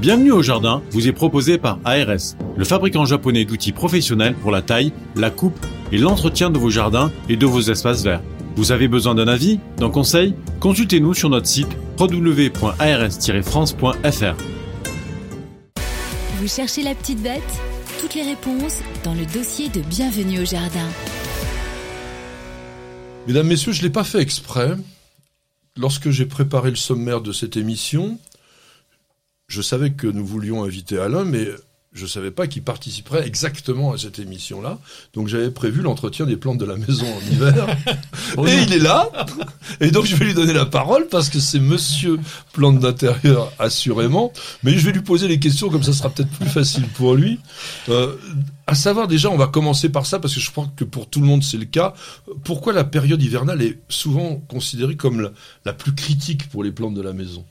Bienvenue au jardin vous est proposé par ARS, le fabricant japonais d'outils professionnels pour la taille, la coupe et l'entretien de vos jardins et de vos espaces verts. Vous avez besoin d'un avis, d'un conseil? Consultez-nous sur notre site www.ars-france.fr. Vous cherchez la petite bête? Toutes les réponses dans le dossier de Bienvenue au jardin. Mesdames, Messieurs, je ne l'ai pas fait exprès. Lorsque j'ai préparé le sommaire de cette émission, je savais que nous voulions inviter Alain, mais je ne savais pas qu'il participerait exactement à cette émission-là. Donc j'avais prévu l'entretien des plantes de la maison en hiver. et il est là. Et donc je vais lui donner la parole parce que c'est monsieur plante d'intérieur assurément. Mais je vais lui poser les questions comme ça sera peut-être plus facile pour lui. Euh, à savoir déjà, on va commencer par ça parce que je crois que pour tout le monde c'est le cas. Pourquoi la période hivernale est souvent considérée comme la plus critique pour les plantes de la maison?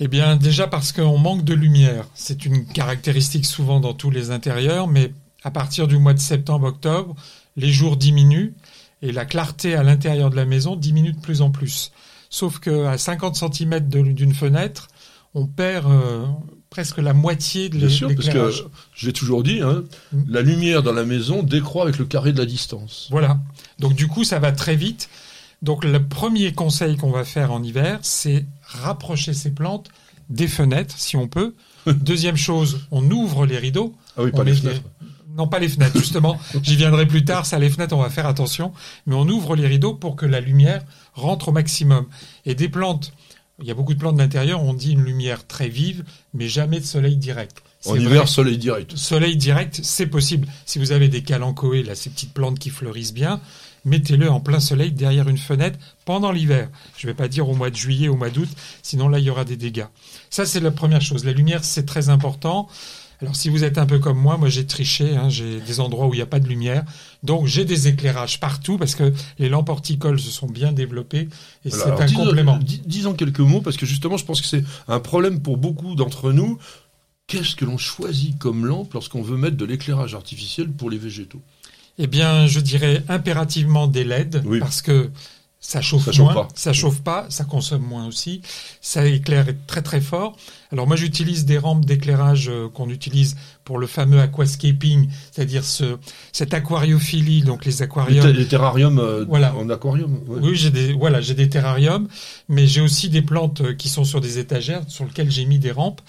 Eh bien, déjà parce qu'on manque de lumière. C'est une caractéristique souvent dans tous les intérieurs, mais à partir du mois de septembre-octobre, les jours diminuent et la clarté à l'intérieur de la maison diminue de plus en plus. Sauf qu'à 50 cm d'une fenêtre, on perd euh, presque la moitié de l'éclairage. Bien sûr, parce que je l'ai toujours dit, hein, mm. la lumière dans la maison décroît avec le carré de la distance. Voilà. Donc du coup, ça va très vite. Donc le premier conseil qu'on va faire en hiver, c'est rapprocher ces plantes des fenêtres, si on peut. Deuxième chose, on ouvre les rideaux. Ah oui, pas les fenêtres. Non, pas les fenêtres, justement. J'y viendrai plus tard. Ça, les fenêtres, on va faire attention. Mais on ouvre les rideaux pour que la lumière rentre au maximum. Et des plantes, il y a beaucoup de plantes d'intérieur, on dit une lumière très vive, mais jamais de soleil direct. En hiver, soleil direct. Soleil direct, c'est possible. Si vous avez des calanchoées, là, ces petites plantes qui fleurissent bien, mettez-le en plein soleil derrière une fenêtre pendant l'hiver. Je ne vais pas dire au mois de juillet, au mois d'août, sinon là, il y aura des dégâts. Ça, c'est la première chose. La lumière, c'est très important. Alors si vous êtes un peu comme moi, moi j'ai triché, hein, j'ai des endroits où il n'y a pas de lumière, donc j'ai des éclairages partout parce que les lampes horticoles se sont bien développées et c'est un complément. disons quelques mots parce que justement je pense que c'est un problème pour beaucoup d'entre nous. Qu'est-ce que l'on choisit comme lampe lorsqu'on veut mettre de l'éclairage artificiel pour les végétaux? Eh bien, je dirais impérativement des LED, parce que ça chauffe moins, chauffe ça chauffe pas, ça consomme moins aussi, ça éclaire très très fort. Alors moi j'utilise des rampes d'éclairage euh, qu'on utilise pour le fameux aquascaping, c'est-à-dire ce cette aquariophilie, donc les aquariums. Les, terrariums euh, voilà. en aquarium. Oui, j'ai des voilà j'ai des terrariums, mais j'ai aussi des plantes euh, qui sont sur des étagères sur lesquelles j'ai mis des rampes.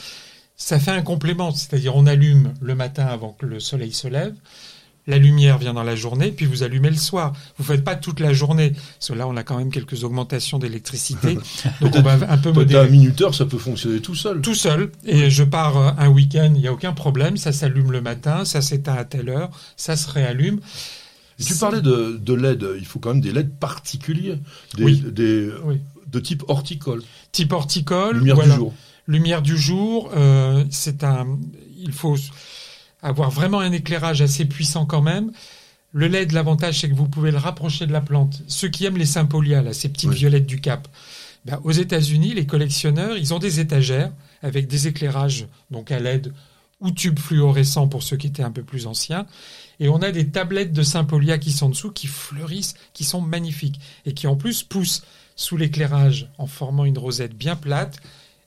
Ça fait un complément, c'est-à-dire on allume le matin avant que le soleil se lève la lumière vient dans la journée, puis vous allumez le soir. Vous faites pas toute la journée. Là, on a quand même quelques augmentations d'électricité. donc on va un peu modérer. Un minuteur, ça peut fonctionner tout seul. Tout seul. Et je pars euh, un week-end, il n'y a aucun problème. Ça s'allume le matin, ça s'éteint à telle heure, ça se réallume. tu parlais de, LED. Il faut quand même des LED particuliers. Des, oui. De type horticole. Type horticole. Lumière du jour. Lumière du jour. Euh, c'est un. Il faut avoir vraiment un éclairage assez puissant quand même. Le LED, l'avantage, c'est que vous pouvez le rapprocher de la plante. Ceux qui aiment les sympolias, là, ces petites violettes du Cap, ben, aux États-Unis, les collectionneurs, ils ont des étagères avec des éclairages, donc à LED ou tubes fluorescents pour ceux qui étaient un peu plus anciens. Et on a des tablettes de Sympolia qui sont dessous, qui fleurissent, qui sont magnifiques et qui en plus poussent sous l'éclairage en formant une rosette bien plate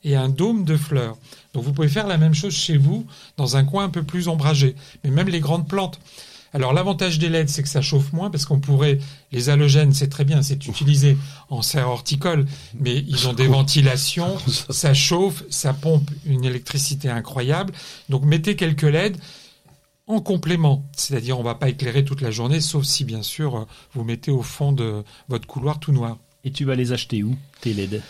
et un dôme de fleurs. Donc vous pouvez faire la même chose chez vous, dans un coin un peu plus ombragé. Mais même les grandes plantes. Alors l'avantage des LED, c'est que ça chauffe moins parce qu'on pourrait, les halogènes, c'est très bien, c'est utilisé en serre horticole, mais ils ont des ventilations, ça chauffe, ça pompe une électricité incroyable. Donc mettez quelques LED en complément, c'est-à-dire on va pas éclairer toute la journée, sauf si bien sûr vous mettez au fond de votre couloir tout noir. Et tu vas les acheter où, tes LED?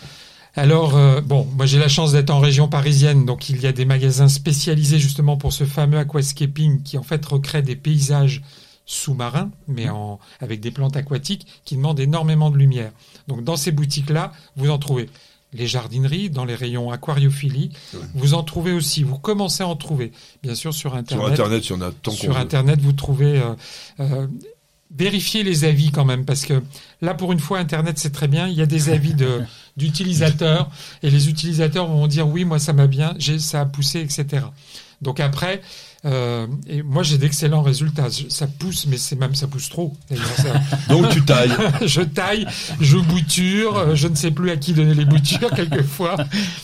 Alors, euh, bon, moi j'ai la chance d'être en région parisienne, donc il y a des magasins spécialisés justement pour ce fameux aquascaping qui en fait recrée des paysages sous-marins, mais en, avec des plantes aquatiques qui demandent énormément de lumière. Donc dans ces boutiques-là, vous en trouvez les jardineries, dans les rayons aquariophilie, vous en trouvez aussi. Vous commencez à en trouver, bien sûr, sur Internet. Sur Internet, il y en a tant Sur Internet, vous trouvez euh, euh, vérifiez les avis quand même, parce que là, pour une fois, Internet, c'est très bien. Il y a des avis de, d'utilisateurs, et les utilisateurs vont dire oui, moi, ça m'a bien, j'ai, ça a poussé, etc. Donc après, euh, et moi j'ai d'excellents résultats. Je- Ça pousse, mais c'est même ça pousse trop. ça. Donc tu tailles. je taille, je bouture, euh, je ne sais plus à qui donner les boutures quelquefois.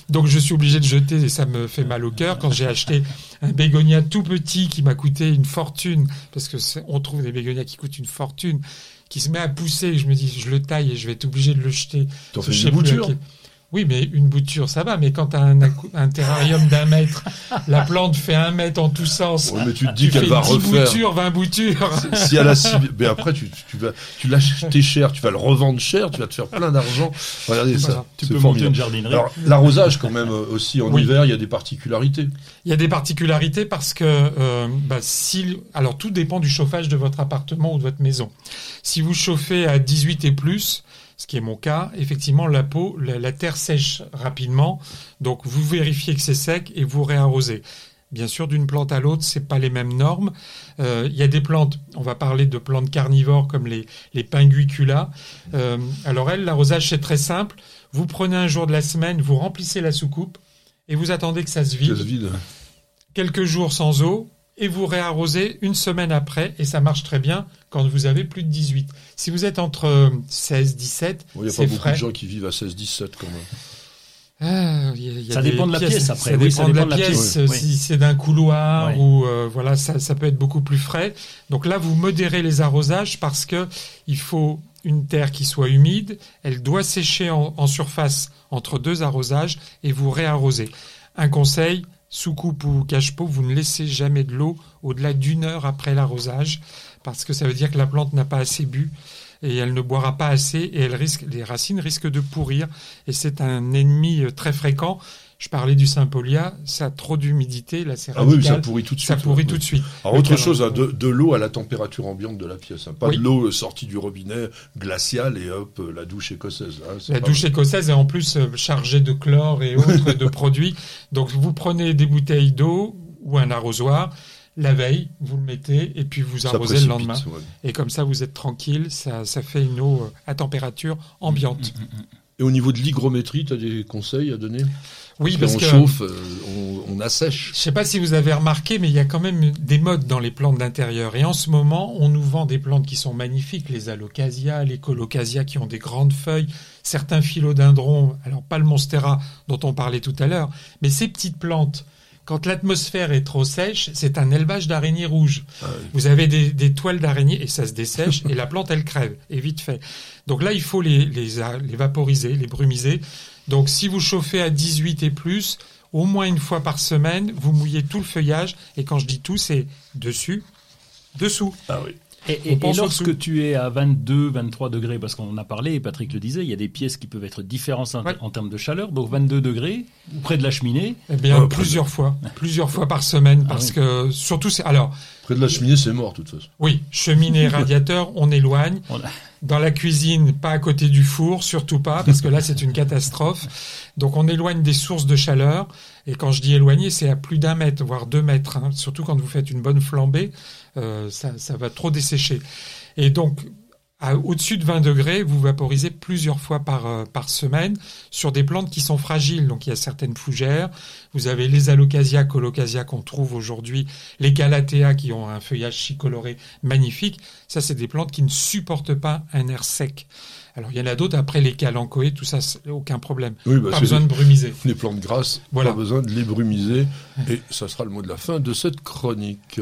Donc je suis obligé de jeter et ça me fait mal au cœur quand j'ai acheté un bégonia tout petit qui m'a coûté une fortune parce que on trouve des bégonias qui coûtent une fortune qui se met à pousser, je me dis je le taille et je vais être obligé de le jeter. T'en fais une bouture. qui- Oui, mais une bouture, ça va. Mais quand tu as un, terrarium d'un mètre, la plante fait un mètre en tous sens. Ouais, mais tu te Tu dis qu'elle fais va 10 refaire. boutures, 20 boutures. Si elle a si... Mais après, tu, tu vas, tu l'achètes cher, tu vas le revendre cher, tu vas te faire plein d'argent. Regardez Voilà. ça. Tu peux monter formidable. une jardinerie. Alors, l'arrosage, quand même, euh, aussi, en Oui. hiver, il y a des particularités. Il y a des particularités parce que euh, bah, si, alors tout dépend du chauffage de votre appartement ou de votre maison. Si vous chauffez à 18 et plus, ce qui est mon cas, effectivement la peau, la, la terre sèche rapidement, donc vous vérifiez que c'est sec et vous réarrosez. Bien sûr, d'une plante à l'autre, c'est pas les mêmes normes. Euh, Il y a des plantes, on va parler de plantes carnivores comme les, les pinguicula. Euh, alors elles, l'arrosage c'est très simple. Vous prenez un jour de la semaine, vous remplissez la soucoupe et vous attendez que ça se vide Ça se vide. quelques jours sans eau et vous réarrosez une semaine après et ça marche très bien quand vous avez plus de 18. Si vous êtes entre 16, 17, Bon, Il n'y a pas beaucoup frais. de gens qui vivent à 16-17 quand même. Ah, il y a- il y a Ça dépend de la pièce, après. Ça Oui, dépend ça de la dépend de la pièce. pièce. euh, Oui. Si c'est d'un couloir ou euh, voilà, ça, ça peut être beaucoup plus frais. Donc là, vous modérez les arrosages parce que il faut une terre qui soit humide. Elle doit sécher en, en surface entre deux arrosages et vous réarrosez. Un conseil, sous-coupe ou cache-pot, vous ne laissez jamais de l'eau au-delà d'une heure après l'arrosage parce que ça veut dire que la plante n'a pas assez bu et elle ne boira pas assez et elle risque, les racines risquent de pourrir et c'est un ennemi euh, très fréquent. Je parlais du Sympolia, ça a trop d'humidité, là c'est Ah oui, ça pourrit tout de suite. ça pourrit ouais. tout de suite. Alors Le autre chose, hein, de, de l'eau à la température ambiante de la pièce, hein. pas Oui. de l'eau sortie du robinet glaciale et hop euh, la douche écossaise. hein, La douche écossaise est en plus euh, chargée de chlore et autres de produits. Donc vous prenez des bouteilles d'eau ou un arrosoir, la veille, vous le mettez et puis vous arrosez le lendemain. ouais. Et comme ça, vous êtes tranquille, ça, ça fait une eau euh, à température ambiante. Et au niveau de l'hygrométrie, tu as des conseils à donner? Oui, Parce parce qu'on que chauffe, euh, on, on assèche. Je sais pas si vous avez remarqué, mais il y a quand même des modes dans les plantes d'intérieur. Et en ce moment, on nous vend des plantes qui sont magnifiques, les alocasia, les colocasia qui ont des grandes feuilles, certains philodendrons, alors pas le monstera dont on parlait tout à l'heure, mais ces petites plantes, quand l'atmosphère est trop sèche, c'est un élevage d'araignées rouges. Ah oui. Vous avez des, des toiles d'araignées et ça se dessèche et la plante elle crève et vite fait. Donc là il faut les, les, les vaporiser, les brumiser. Donc si vous chauffez à 18 et plus, au moins une fois par semaine, vous mouillez tout le feuillage et quand je dis tout c'est dessus, dessous. Ah oui. Et, lorsque tu es à 22, 23 degrés, parce qu'on en a parlé, et Patrick le disait, il y a des pièces qui peuvent être différentes en, Ouais. en termes de chaleur. Donc 22 degrés, près de la cheminée. Eh bien Ouais, plusieurs fois, plusieurs fois par semaine parce oui. que surtout c'est alors Près de la cheminée, c'est mort, de toute façon. oui cheminée radiateur on éloigne. On a- Dans la cuisine, pas à côté du four, surtout pas, parce que là c'est une catastrophe. Donc on éloigne des sources de chaleur. Et quand je dis éloigner, c'est à plus d'un mètre, voire deux mètres. hein. Surtout quand vous faites une bonne flambée, euh, ça, ça va trop dessécher. Et donc au-dessus de 20 degrés, vous vaporisez plusieurs fois par, euh, par semaine sur des plantes qui sont fragiles. Donc il y a certaines fougères, vous avez les alocasia, colocasia qu'on trouve aujourd'hui, les calathea qui ont un feuillage chicoloré magnifique. Ça, c'est des plantes qui ne supportent pas un air sec. Alors il y en a d'autres, après les calanchoées, tout ça, aucun problème. Oui, bah, pas besoin de brumiser. des plantes grasses, Voilà. pas besoin de les brumiser. Et ça sera le mot de la fin de cette chronique.